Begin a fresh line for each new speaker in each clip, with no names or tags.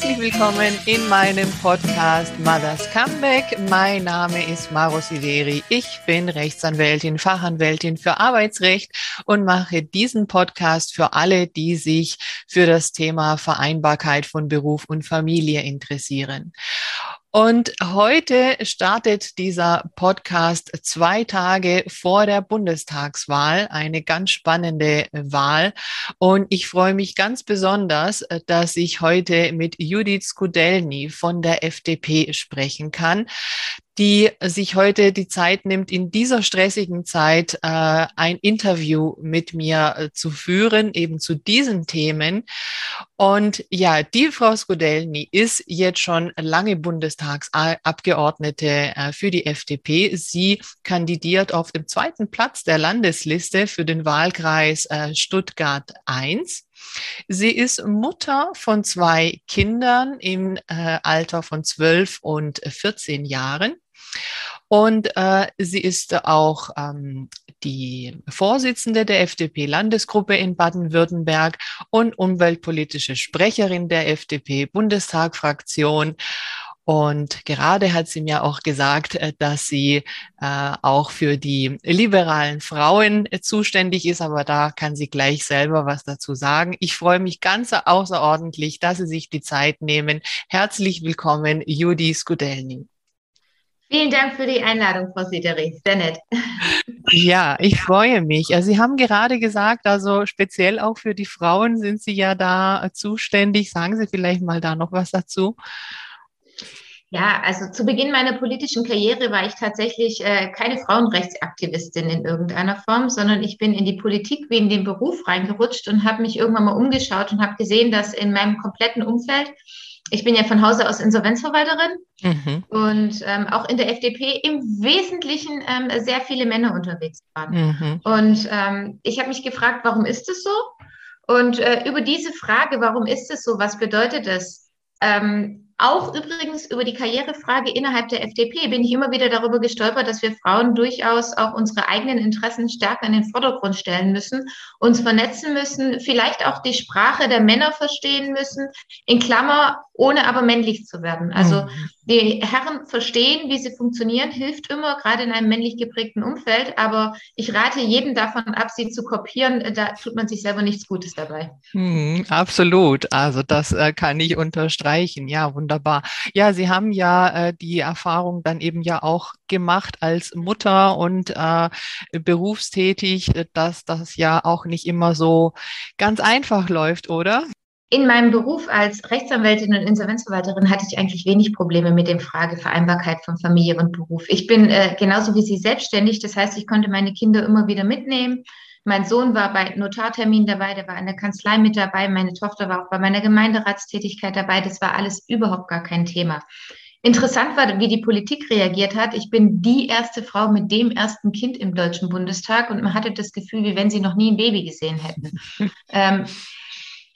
Herzlich willkommen in meinem Podcast Mothers Comeback. Mein Name ist Maro Sideri. Ich bin Rechtsanwältin, Fachanwältin für Arbeitsrecht und mache diesen Podcast für alle, die sich für das Thema Vereinbarkeit von Beruf und Familie interessieren. Und heute startet dieser Podcast zwei Tage vor der Bundestagswahl, eine ganz spannende Wahl. Und ich freue mich ganz besonders, dass ich heute mit Judith Skudelny von der FDP sprechen kann die sich heute die Zeit nimmt, in dieser stressigen Zeit äh, ein Interview mit mir äh, zu führen, eben zu diesen Themen. Und ja, die Frau Skudelny ist jetzt schon lange Bundestagsabgeordnete äh, für die FDP. Sie kandidiert auf dem zweiten Platz der Landesliste für den Wahlkreis äh, Stuttgart 1. Sie ist Mutter von zwei Kindern im äh, Alter von 12 und 14 Jahren. Und äh, sie ist auch ähm, die Vorsitzende der FDP-Landesgruppe in Baden-Württemberg und umweltpolitische Sprecherin der FDP-Bundestagfraktion. Und gerade hat sie mir auch gesagt, äh, dass sie äh, auch für die liberalen Frauen äh, zuständig ist, aber da kann sie gleich selber was dazu sagen. Ich freue mich ganz außerordentlich, dass Sie sich die Zeit nehmen. Herzlich willkommen, Judy Skudelny.
Vielen Dank für die Einladung, Frau Siederi. Sehr nett.
Ja, ich freue mich. Also Sie haben gerade gesagt, also speziell auch für die Frauen sind Sie ja da zuständig. Sagen Sie vielleicht mal da noch was dazu.
Ja, also zu Beginn meiner politischen Karriere war ich tatsächlich äh, keine Frauenrechtsaktivistin in irgendeiner Form, sondern ich bin in die Politik wie in den Beruf reingerutscht und habe mich irgendwann mal umgeschaut und habe gesehen, dass in meinem kompletten Umfeld ich bin ja von Hause aus Insolvenzverwalterin mhm. und ähm, auch in der FDP im Wesentlichen ähm, sehr viele Männer unterwegs waren. Mhm. Und ähm, ich habe mich gefragt, warum ist es so? Und äh, über diese Frage, warum ist es so, was bedeutet es? Ähm, auch übrigens über die Karrierefrage innerhalb der FDP bin ich immer wieder darüber gestolpert, dass wir Frauen durchaus auch unsere eigenen Interessen stärker in den Vordergrund stellen müssen, uns vernetzen müssen, vielleicht auch die Sprache der Männer verstehen müssen, in Klammer, ohne aber männlich zu werden. Also mhm. Die Herren verstehen, wie sie funktionieren, hilft immer, gerade in einem männlich geprägten Umfeld. Aber ich rate jedem davon ab, sie zu kopieren. Da tut man sich selber nichts Gutes dabei.
Mhm, absolut. Also das äh, kann ich unterstreichen. Ja, wunderbar. Ja, Sie haben ja äh, die Erfahrung dann eben ja auch gemacht als Mutter und äh, berufstätig, dass das ja auch nicht immer so ganz einfach läuft, oder?
In meinem Beruf als Rechtsanwältin und Insolvenzverwalterin hatte ich eigentlich wenig Probleme mit dem Frage Vereinbarkeit von Familie und Beruf. Ich bin äh, genauso wie Sie selbstständig, das heißt, ich konnte meine Kinder immer wieder mitnehmen. Mein Sohn war bei Notartermin dabei, der war in der Kanzlei mit dabei, meine Tochter war auch bei meiner Gemeinderatstätigkeit dabei. Das war alles überhaupt gar kein Thema. Interessant war, wie die Politik reagiert hat. Ich bin die erste Frau mit dem ersten Kind im Deutschen Bundestag und man hatte das Gefühl, wie wenn sie noch nie ein Baby gesehen hätten. ähm,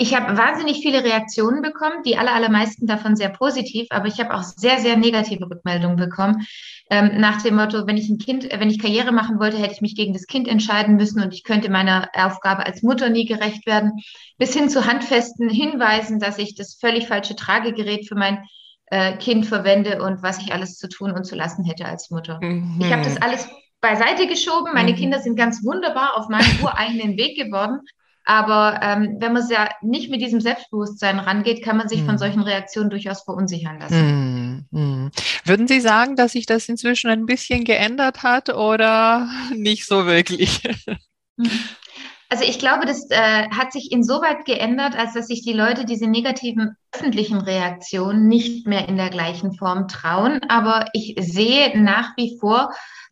ich habe wahnsinnig viele Reaktionen bekommen, die aller, allermeisten davon sehr positiv, aber ich habe auch sehr, sehr negative Rückmeldungen bekommen. Ähm, nach dem Motto, wenn ich ein Kind, äh, wenn ich Karriere machen wollte, hätte ich mich gegen das Kind entscheiden müssen und ich könnte meiner Aufgabe als Mutter nie gerecht werden. Bis hin zu handfesten Hinweisen, dass ich das völlig falsche Tragegerät für mein äh, Kind verwende und was ich alles zu tun und zu lassen hätte als Mutter. Mhm. Ich habe das alles beiseite geschoben. Meine mhm. Kinder sind ganz wunderbar auf meinem ureigenen Weg geworden. Aber ähm, wenn man ja nicht mit diesem Selbstbewusstsein rangeht, kann man sich hm. von solchen Reaktionen durchaus verunsichern lassen.
Hm, hm. Würden Sie sagen, dass sich das inzwischen ein bisschen geändert hat oder nicht so wirklich?
Hm. Also ich glaube, das äh, hat sich insoweit geändert, als dass sich die Leute diese negativen öffentlichen Reaktionen nicht mehr in der gleichen Form trauen. Aber ich sehe nach wie vor,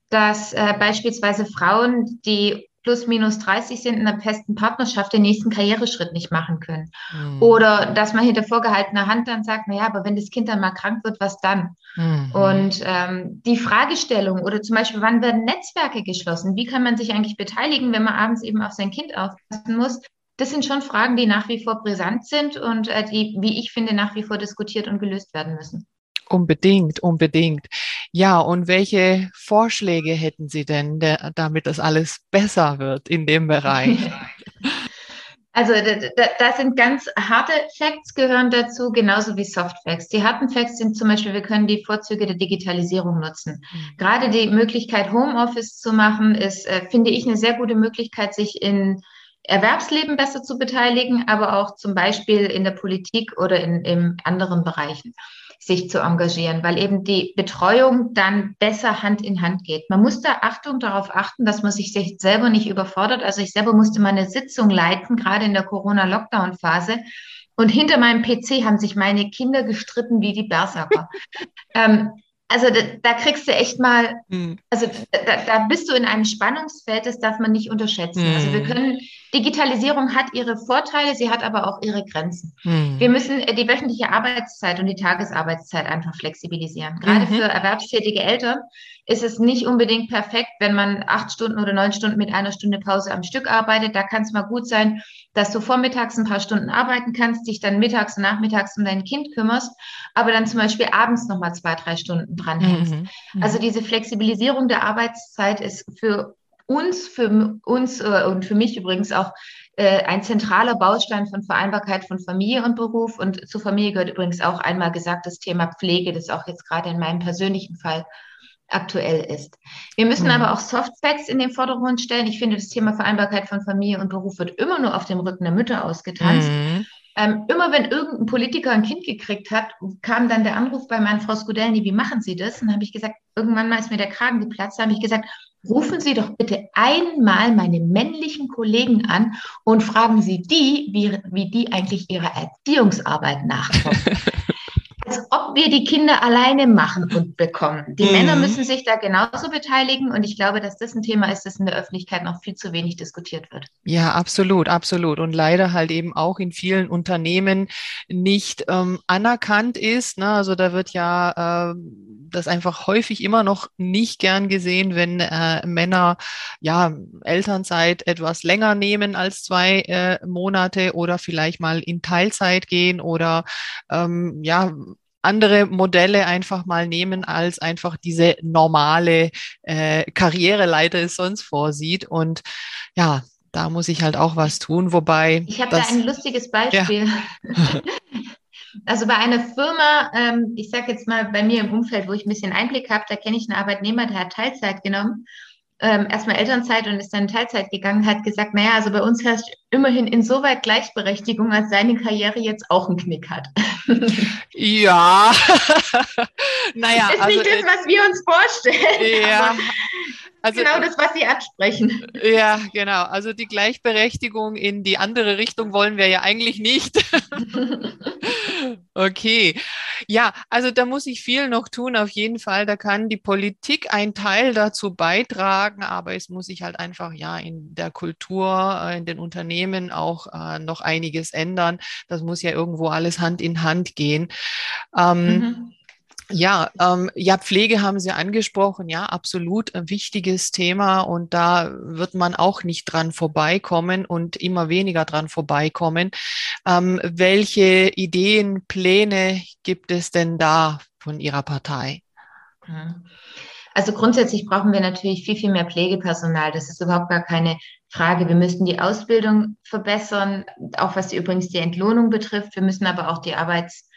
dass äh, beispielsweise Frauen, die plus minus 30 sind in einer festen Partnerschaft den nächsten Karriereschritt nicht machen können. Mhm. Oder dass man hinter vorgehaltener Hand dann sagt, naja, aber wenn das Kind dann mal krank wird, was dann? Mhm. Und ähm, die Fragestellung oder zum Beispiel, wann werden Netzwerke geschlossen? Wie kann man sich eigentlich beteiligen, wenn man abends eben auf sein Kind aufpassen muss? Das sind schon Fragen, die nach wie vor brisant sind und äh, die, wie ich finde, nach wie vor diskutiert und gelöst werden müssen.
Unbedingt, unbedingt. Ja, und welche Vorschläge hätten Sie denn, der, damit das alles besser wird in dem Bereich?
Also da, da, sind ganz harte Facts gehören dazu, genauso wie Soft Facts. Die harten Facts sind zum Beispiel, wir können die Vorzüge der Digitalisierung nutzen. Mhm. Gerade die Möglichkeit, Homeoffice zu machen, ist, äh, finde ich, eine sehr gute Möglichkeit, sich in Erwerbsleben besser zu beteiligen, aber auch zum Beispiel in der Politik oder in, in anderen Bereichen sich zu engagieren, weil eben die Betreuung dann besser Hand in Hand geht. Man muss da Achtung darauf achten, dass man sich selber nicht überfordert. Also ich selber musste meine Sitzung leiten, gerade in der Corona-Lockdown-Phase. Und hinter meinem PC haben sich meine Kinder gestritten wie die Berserker. ähm, also da, da, kriegst du echt mal, mhm. also da, da, bist du in einem Spannungsfeld, das darf man nicht unterschätzen. Mhm. Also wir hm. können, Digitalisierung hat ihre Vorteile, sie hat aber auch ihre Grenzen. Mhm. Wir müssen die wöchentliche Arbeitszeit und die Tagesarbeitszeit einfach flexibilisieren. Gerade mhm. für erwerbstätige Eltern ist es nicht unbedingt perfekt, wenn man acht Stunden oder neun Stunden mit einer Stunde Pause am Stück arbeitet. Da kann es mal gut sein, dass du vormittags ein paar Stunden arbeiten kannst, dich dann mittags und nachmittags um dein Kind kümmerst, aber dann zum Beispiel abends nochmal zwei, drei Stunden dranhängst. Mhm. Mhm. Also diese Flexibilisierung der Arbeitszeit ist für uns, für uns äh, und für mich übrigens auch äh, ein zentraler Baustein von Vereinbarkeit von Familie und Beruf. Und zur Familie gehört übrigens auch einmal gesagt das Thema Pflege, das auch jetzt gerade in meinem persönlichen Fall aktuell ist. Wir müssen mhm. aber auch Soft Facts in den Vordergrund stellen. Ich finde, das Thema Vereinbarkeit von Familie und Beruf wird immer nur auf dem Rücken der Mütter ausgetanzt. Mhm. Ähm, immer wenn irgendein Politiker ein Kind gekriegt hat, kam dann der Anruf bei meiner Frau Skudelny, wie machen Sie das? Und dann habe ich gesagt, irgendwann mal ist mir der Kragen geplatzt, da habe ich gesagt, rufen Sie doch bitte einmal meine männlichen Kollegen an und fragen Sie die, wie, wie die eigentlich ihrer Erziehungsarbeit nachkommen. ob wir die Kinder alleine machen und bekommen. Die mhm. Männer müssen sich da genauso beteiligen und ich glaube, dass das ein Thema ist, das in der Öffentlichkeit noch viel zu wenig diskutiert wird.
Ja, absolut, absolut. Und leider halt eben auch in vielen Unternehmen nicht ähm, anerkannt ist. Ne? Also da wird ja äh, das einfach häufig immer noch nicht gern gesehen, wenn äh, Männer ja Elternzeit etwas länger nehmen als zwei äh, Monate oder vielleicht mal in Teilzeit gehen oder ähm, ja andere Modelle einfach mal nehmen, als einfach diese normale äh, Karriereleiter es sonst vorsieht. Und ja, da muss ich halt auch was tun, wobei.
Ich habe da ein lustiges Beispiel. Ja. Also bei einer Firma, ähm, ich sage jetzt mal bei mir im Umfeld, wo ich ein bisschen Einblick habe, da kenne ich einen Arbeitnehmer, der hat Teilzeit genommen ähm, erstmal Elternzeit und ist dann in Teilzeit gegangen, hat gesagt, naja, also bei uns herrscht immerhin insoweit Gleichberechtigung, als seine Karriere jetzt auch einen Knick hat.
ja, naja.
Ist also, nicht das, was wir uns vorstellen.
Ja.
Also, genau das, was Sie ansprechen.
Ja, genau. Also die Gleichberechtigung in die andere Richtung wollen wir ja eigentlich nicht. okay. Ja, also da muss ich viel noch tun, auf jeden Fall. Da kann die Politik einen Teil dazu beitragen, aber es muss sich halt einfach ja in der Kultur, äh, in den Unternehmen auch äh, noch einiges ändern. Das muss ja irgendwo alles Hand in Hand gehen. Ähm, mhm. Ja, ähm, ja, Pflege haben Sie angesprochen. Ja, absolut ein wichtiges Thema und da wird man auch nicht dran vorbeikommen und immer weniger dran vorbeikommen. Ähm, welche Ideen, Pläne gibt es denn da von Ihrer Partei?
Also grundsätzlich brauchen wir natürlich viel, viel mehr Pflegepersonal. Das ist überhaupt gar keine Frage. Wir müssen die Ausbildung verbessern, auch was die, übrigens die Entlohnung betrifft. Wir müssen aber auch die Arbeits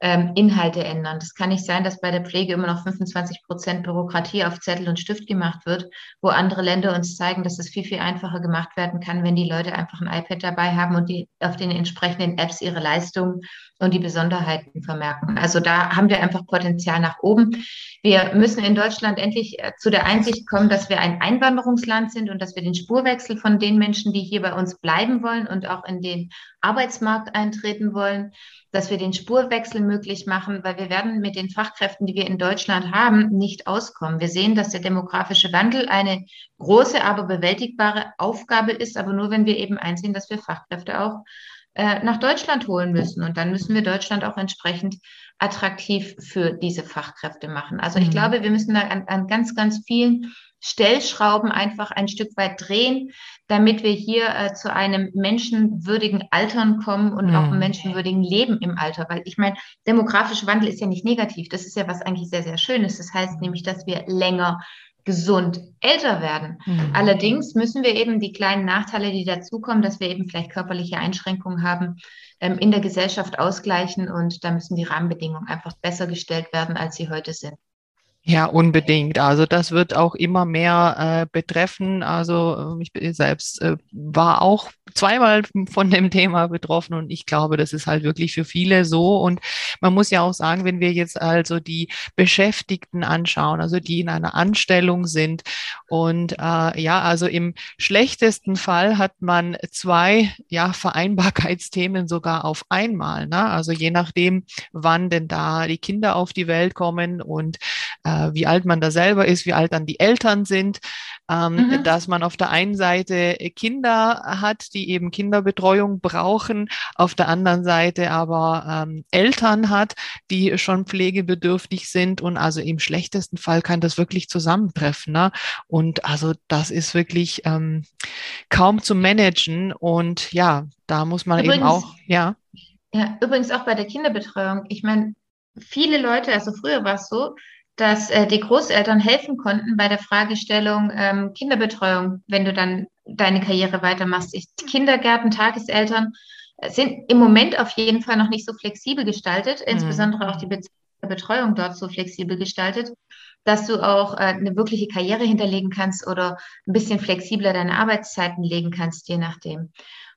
ähm, Inhalte ändern. Das kann nicht sein, dass bei der Pflege immer noch 25 Prozent Bürokratie auf Zettel und Stift gemacht wird, wo andere Länder uns zeigen, dass es viel, viel einfacher gemacht werden kann, wenn die Leute einfach ein iPad dabei haben und die auf den entsprechenden Apps ihre Leistungen und die Besonderheiten vermerken. Also da haben wir einfach Potenzial nach oben. Wir müssen in Deutschland endlich äh, zu der Einsicht kommen, dass wir ein Einwanderungsland sind und dass wir den Spurwechsel von den Menschen, die hier bei uns bleiben wollen und auch in den Arbeitsmarkt eintreten wollen, dass wir den Spurwechsel möglich machen, weil wir werden mit den Fachkräften, die wir in Deutschland haben, nicht auskommen. Wir sehen, dass der demografische Wandel eine große, aber bewältigbare Aufgabe ist, aber nur wenn wir eben einsehen, dass wir Fachkräfte auch äh, nach Deutschland holen müssen. Und dann müssen wir Deutschland auch entsprechend attraktiv für diese Fachkräfte machen. Also ich mhm. glaube, wir müssen da an, an ganz, ganz vielen Stellschrauben einfach ein Stück weit drehen, damit wir hier äh, zu einem menschenwürdigen Altern kommen und mhm. auch einem menschenwürdigen Leben im Alter. Weil ich meine, demografischer Wandel ist ja nicht negativ. Das ist ja was eigentlich sehr, sehr Schönes. Das heißt nämlich, dass wir länger gesund älter werden. Mhm. Allerdings müssen wir eben die kleinen Nachteile, die dazukommen, dass wir eben vielleicht körperliche Einschränkungen haben, ähm, in der Gesellschaft ausgleichen und da müssen die Rahmenbedingungen einfach besser gestellt werden, als sie heute sind.
Ja, unbedingt. Also das wird auch immer mehr äh, betreffen. Also äh, ich selbst äh, war auch zweimal von dem Thema betroffen und ich glaube, das ist halt wirklich für viele so. Und man muss ja auch sagen, wenn wir jetzt also die Beschäftigten anschauen, also die in einer Anstellung sind und äh, ja, also im schlechtesten Fall hat man zwei ja Vereinbarkeitsthemen sogar auf einmal. Ne? Also je nachdem, wann denn da die Kinder auf die Welt kommen und äh, wie alt man da selber ist, wie alt dann die Eltern sind, ähm, mhm. dass man auf der einen Seite Kinder hat, die eben Kinderbetreuung brauchen, auf der anderen Seite aber ähm, Eltern hat, die schon pflegebedürftig sind und also im schlechtesten Fall kann das wirklich zusammentreffen. Ne? Und also das ist wirklich ähm, kaum zu managen und ja, da muss man übrigens, eben auch, ja.
Ja, übrigens auch bei der Kinderbetreuung. Ich meine, viele Leute, also früher war es so, dass äh, die Großeltern helfen konnten bei der Fragestellung ähm, Kinderbetreuung, wenn du dann deine Karriere weitermachst. Ich, Kindergärten, Tageseltern sind im Moment auf jeden Fall noch nicht so flexibel gestaltet, mhm. insbesondere auch die Be Betreuung dort so flexibel gestaltet, dass du auch äh, eine wirkliche Karriere hinterlegen kannst oder ein bisschen flexibler deine Arbeitszeiten legen kannst, je nachdem.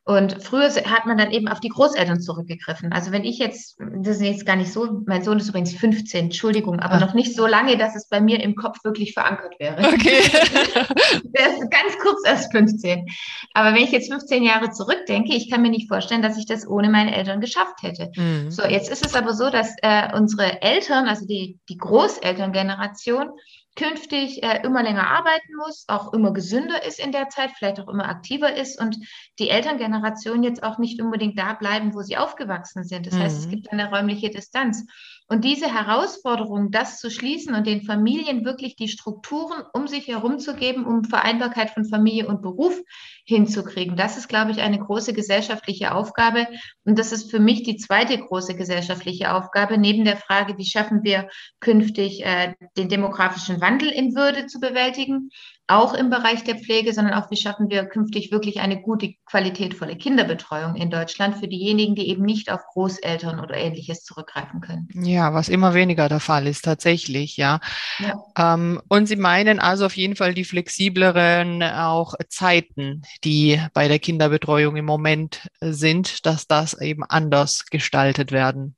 Und früher hat man dann eben auf die Großeltern zurückgegriffen. Also wenn ich jetzt, das ist jetzt gar nicht so, mein Sohn ist übrigens 15, Entschuldigung, aber ah. noch nicht so lange, dass es bei mir im Kopf wirklich verankert wäre. Okay. Der ist ganz kurz erst 15. Aber wenn ich jetzt 15 Jahre zurückdenke, ich kann mir nicht vorstellen, dass ich das ohne meine Eltern geschafft hätte. Mhm. So, jetzt ist es aber so, dass äh, unsere Eltern, also die, die Großelterngeneration, künftig äh, immer länger arbeiten muss, auch immer gesünder ist in der Zeit, vielleicht auch immer aktiver ist und die Elterngeneration jetzt auch nicht unbedingt da bleiben, wo sie aufgewachsen sind. Das mhm. heißt, es mhm. gibt eine räumliche Distanz. Und diese Herausforderung, das zu schließen und den Familien wirklich die Strukturen um sich herum zu geben, um Vereinbarkeit von Familie und Beruf hinzukriegen, das ist, glaube ich, eine große gesellschaftliche Aufgabe. Und das ist für mich die zweite große gesellschaftliche Aufgabe, neben der Frage, wie schaffen wir künftig äh, den demografischen Wandel in Würde zu bewältigen, auch im Bereich der Pflege, sondern auch, wie schaffen wir künftig wirklich eine gute, qualitätvolle Kinderbetreuung in Deutschland für diejenigen, die eben nicht auf Großeltern oder ähnliches zurückgreifen können.
Ja, was immer weniger der Fall ist, tatsächlich, ja. ja. Ähm, und Sie meinen also auf jeden Fall die flexibleren auch Zeiten, die bei der Kinderbetreuung im Moment sind, dass das eben anders gestaltet werden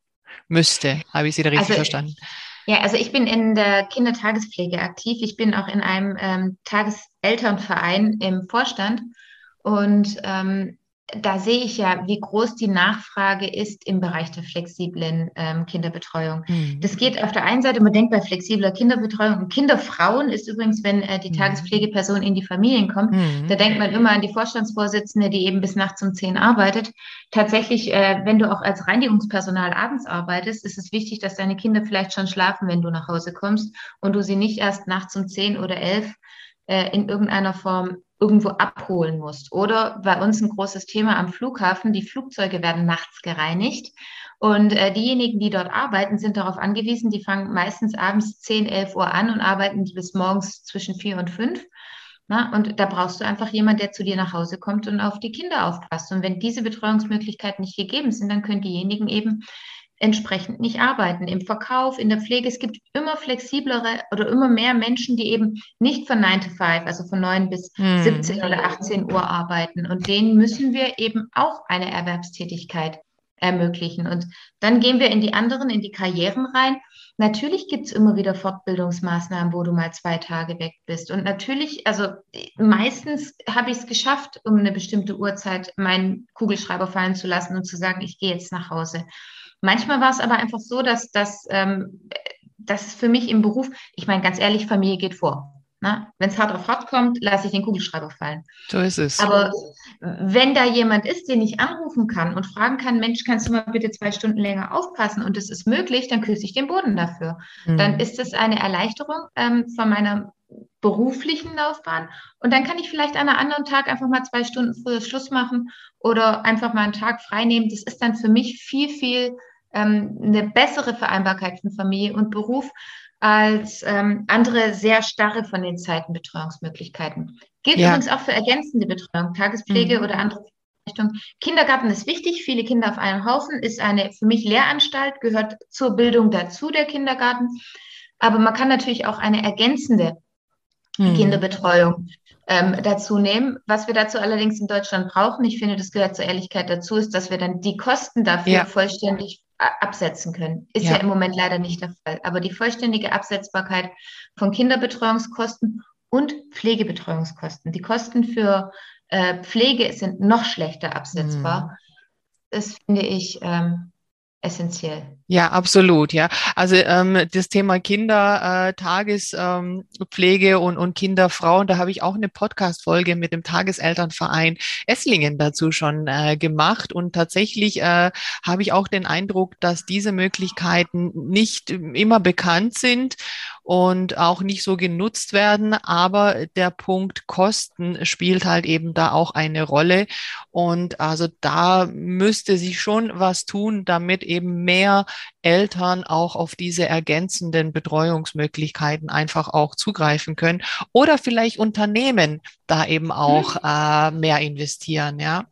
müsste. Habe ich Sie da richtig also, verstanden?
Ja, also ich bin in der Kindertagespflege aktiv. Ich bin auch in einem ähm, Tageselternverein im Vorstand. Und ähm, da sehe ich ja, wie groß die Nachfrage ist im Bereich der flexiblen ähm, Kinderbetreuung. Mhm. Das geht auf der einen Seite, man denkt bei flexibler Kinderbetreuung, und Kinderfrauen ist übrigens, wenn äh, die mhm. Tagespflegeperson in die Familien kommt, mhm. da denkt man immer an die Vorstandsvorsitzende, die eben bis nachts um zehn arbeitet. Tatsächlich, äh, wenn du auch als Reinigungspersonal abends arbeitest, ist es wichtig, dass deine Kinder vielleicht schon schlafen, wenn du nach Hause kommst und du sie nicht erst nachts um zehn oder elf äh, in irgendeiner Form irgendwo abholen musst. Oder bei uns ein großes Thema am Flughafen, die Flugzeuge werden nachts gereinigt. Und äh, diejenigen, die dort arbeiten, sind darauf angewiesen, die fangen meistens abends 10, 11 Uhr an und arbeiten bis morgens zwischen 4 und 5. Na, und da brauchst du einfach jemanden, der zu dir nach Hause kommt und auf die Kinder aufpasst. Und wenn diese Betreuungsmöglichkeiten nicht gegeben sind, dann können diejenigen eben entsprechend nicht arbeiten. Im Verkauf, in der Pflege, es gibt immer flexiblere oder immer mehr Menschen, die eben nicht von 9 to 5, also von 9 bis hm. 17 oder 18 Uhr arbeiten. Und denen müssen wir eben auch eine Erwerbstätigkeit ermöglichen. Und dann gehen wir in die anderen, in die Karrieren rein. Natürlich gibt es immer wieder Fortbildungsmaßnahmen, wo du mal zwei Tage weg bist. Und natürlich, also meistens habe ich es geschafft, um eine bestimmte Uhrzeit meinen Kugelschreiber fallen zu lassen und zu sagen, ich gehe jetzt nach Hause. Manchmal war es aber einfach so, dass, dass, ähm, dass für mich im Beruf, ich meine ganz ehrlich, Familie geht vor. Ne? Wenn es hart auf hart kommt, lasse ich den Kugelschreiber fallen.
So ist es.
Aber wenn da jemand ist, den ich anrufen kann und fragen kann, Mensch, kannst du mal bitte zwei Stunden länger aufpassen und es ist möglich, dann küsse ich den Boden dafür. Mhm. Dann ist es eine Erleichterung ähm, von meiner beruflichen Laufbahn. Und dann kann ich vielleicht an einem anderen Tag einfach mal zwei Stunden früher Schluss machen oder einfach mal einen Tag frei nehmen. Das ist dann für mich viel, viel ähm, eine bessere Vereinbarkeit von Familie und Beruf, als ähm, andere sehr starre von den Zeitenbetreuungsmöglichkeiten. Gilt ja. übrigens auch für ergänzende Betreuung, Tagespflege mhm. oder andere Einrichtungen. Kindergarten ist wichtig, viele Kinder auf einen Haufen, ist eine für mich Lehranstalt, gehört zur Bildung dazu, der Kindergarten. Aber man kann natürlich auch eine ergänzende mhm. Kinderbetreuung ähm, dazu nehmen. Was wir dazu allerdings in Deutschland brauchen, ich finde, das gehört zur Ehrlichkeit dazu, ist, dass wir dann die Kosten dafür ja. vollständig absetzen können. Ist ja. ja im Moment leider nicht der Fall. Aber die vollständige Absetzbarkeit von Kinderbetreuungskosten und Pflegebetreuungskosten. Die Kosten für äh, Pflege sind noch schlechter absetzbar. Mhm. Das finde ich ähm, essentiell.
Ja, absolut, ja. Also ähm, das Thema Kindertagespflege ähm, und, und Kinderfrauen, da habe ich auch eine Podcast-Folge mit dem Tageselternverein Esslingen dazu schon äh, gemacht. Und tatsächlich äh, habe ich auch den Eindruck, dass diese Möglichkeiten nicht immer bekannt sind und auch nicht so genutzt werden. Aber der Punkt Kosten spielt halt eben da auch eine Rolle. Und also da müsste sich schon was tun, damit eben mehr Eltern auch auf diese ergänzenden Betreuungsmöglichkeiten einfach auch zugreifen können. Oder vielleicht Unternehmen da eben auch mhm. äh, mehr investieren, ja.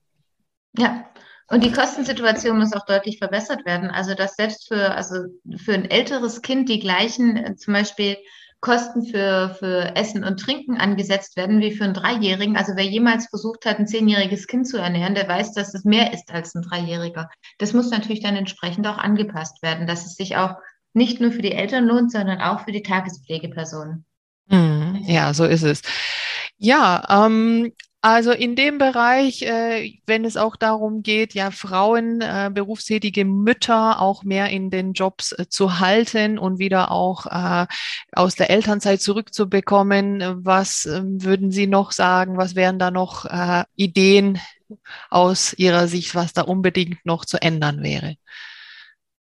Ja, und die Kostensituation muss auch deutlich verbessert werden. Also dass selbst für, also für ein älteres Kind die gleichen äh, zum Beispiel Kosten für, für Essen und Trinken angesetzt werden wie für einen Dreijährigen. Also wer jemals versucht hat, ein zehnjähriges Kind zu ernähren, der weiß, dass es mehr ist als ein Dreijähriger. Das muss natürlich dann entsprechend auch angepasst werden, dass es sich auch nicht nur für die Eltern lohnt, sondern auch für die Tagespflegepersonen.
Hm, ja, so ist es. Ja, ähm, also in dem Bereich, äh, wenn es auch darum geht, ja Frauen, äh, berufstätige Mütter auch mehr in den Jobs äh, zu halten und wieder auch äh, aus der Elternzeit zurückzubekommen, was ähm, würden Sie noch sagen? Was wären da noch äh, Ideen aus Ihrer Sicht, was da unbedingt noch zu ändern wäre?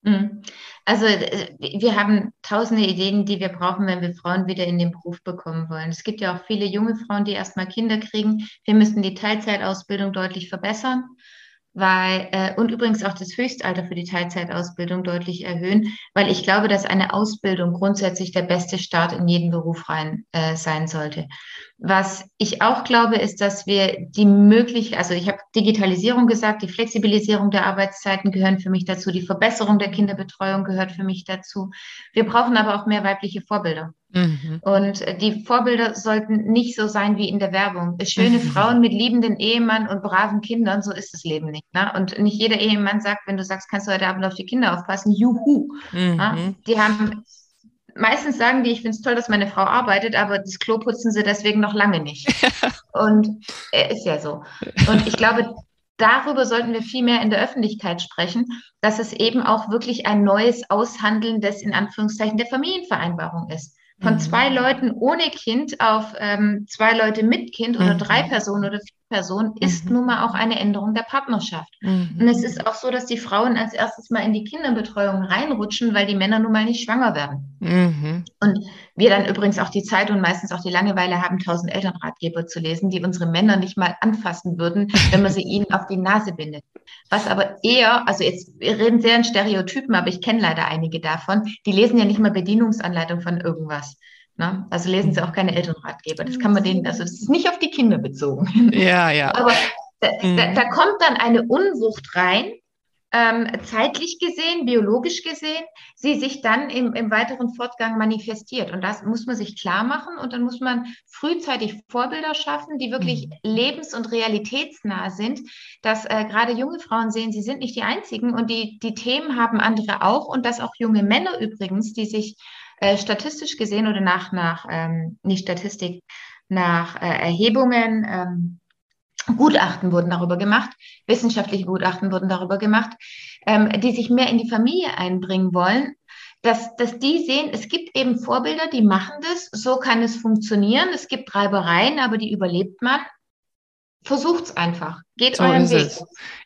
Mhm. Also äh, wir haben tausende Ideen, die wir brauchen, wenn wir Frauen wieder in den Beruf bekommen wollen. Es gibt ja auch viele junge Frauen, die erstmal Kinder kriegen. Wir müssen die Teilzeitausbildung deutlich verbessern weil, äh, und übrigens auch das Höchstalter für die Teilzeitausbildung deutlich erhöhen, weil ich glaube, dass eine Ausbildung grundsätzlich der beste Start in jeden Beruf rein äh, sein sollte. Was ich auch glaube, ist, dass wir die möglich, also ich habe Digitalisierung gesagt, die Flexibilisierung der Arbeitszeiten gehören für mich dazu, die Verbesserung der Kinderbetreuung gehört für mich dazu. Wir brauchen aber auch mehr weibliche Vorbilder. Mhm. Und die Vorbilder sollten nicht so sein wie in der Werbung. Schöne mhm. Frauen mit liebenden Ehemann und braven Kindern, so ist das Leben nicht. Ne? Und nicht jeder Ehemann sagt, wenn du sagst, kannst du heute Abend auf die Kinder aufpassen, juhu. Mhm. Ne? Die haben, meistens sagen die, ich finde es toll, dass meine Frau arbeitet, aber das Klo putzen sie deswegen noch lange nicht. und äh, ist ja so. Und ich glaube, darüber sollten wir viel mehr in der Öffentlichkeit sprechen, dass es eben auch wirklich ein neues Aushandeln des in Anführungszeichen der Familienvereinbarung ist von zwei mhm. Leuten ohne Kind auf ähm, zwei Leute mit Kind oder mhm. drei Personen oder vier Personen ist mhm. nun mal auch eine Änderung der Partnerschaft. Mhm. Und es ist auch so, dass die Frauen als erstes mal in die Kinderbetreuung reinrutschen, weil die Männer nun mal nicht schwanger werden. Mhm. Und wir dann übrigens auch die Zeit und meistens auch die Langeweile haben, tausend Elternratgeber zu lesen, die unsere Männer nicht mal anfassen würden, wenn man sie ihnen auf die Nase bindet. Was aber eher, also jetzt, wir reden sehr in Stereotypen, aber ich kenne leider einige davon, die lesen ja nicht mal Bedienungsanleitung von irgendwas. Ne? Also lesen sie auch keine Elternratgeber. Das kann man denen, also das ist nicht auf die Kinder bezogen.
Ja, ja.
Aber da, mhm. da, da kommt dann eine Unwucht rein, ähm, zeitlich gesehen, biologisch gesehen, sie sich dann im, im weiteren Fortgang manifestiert. Und das muss man sich klar machen und dann muss man frühzeitig Vorbilder schaffen, die wirklich mhm. lebens- und realitätsnah sind, dass äh, gerade junge Frauen sehen, sie sind nicht die einzigen und die, die Themen haben andere auch und dass auch junge Männer übrigens, die sich äh, statistisch gesehen oder nach, nach ähm, nicht Statistik, nach äh, Erhebungen, ähm, Gutachten wurden darüber gemacht, wissenschaftliche Gutachten wurden darüber gemacht, ähm, die sich mehr in die Familie einbringen wollen, dass, dass die sehen, es gibt eben Vorbilder, die machen das, so kann es funktionieren, es gibt Reibereien, aber die überlebt man. Versucht's einfach. Geht so euren Weg. Es.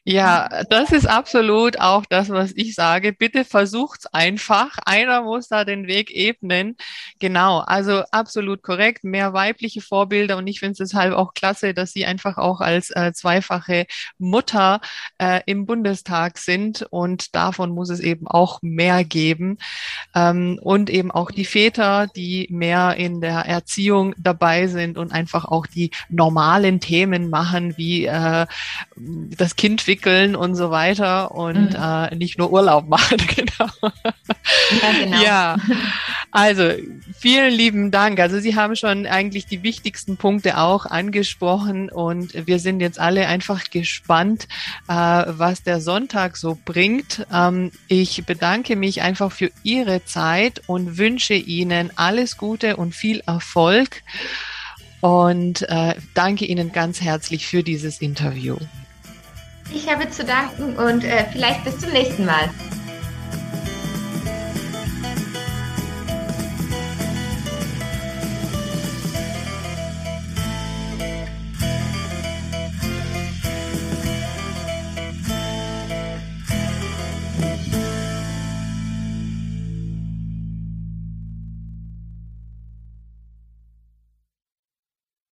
Ja, das ist absolut auch das, was ich sage. Bitte versucht's einfach. Einer muss da den Weg ebnen. Genau, also absolut korrekt. Mehr weibliche Vorbilder und ich finde es deshalb auch klasse, dass Sie einfach auch als äh, zweifache Mutter äh, im Bundestag sind und davon muss es eben auch mehr geben. Ähm, und eben auch die Väter, die mehr in der Erziehung dabei sind und einfach auch die normalen Themen machen, wie äh, das Kind entwickeln und so weiter und mhm. äh, nicht nur Urlaub machen. genau. Ja, genau. ja, also vielen lieben Dank. Also Sie haben schon eigentlich die wichtigsten Punkte auch angesprochen und wir sind jetzt alle einfach gespannt, äh, was der Sonntag so bringt. Ähm, ich bedanke mich einfach für Ihre Zeit und wünsche Ihnen alles Gute und viel Erfolg und äh, danke Ihnen ganz herzlich für dieses Interview.
Ich habe zu danken und äh, vielleicht bis zum nächsten Mal.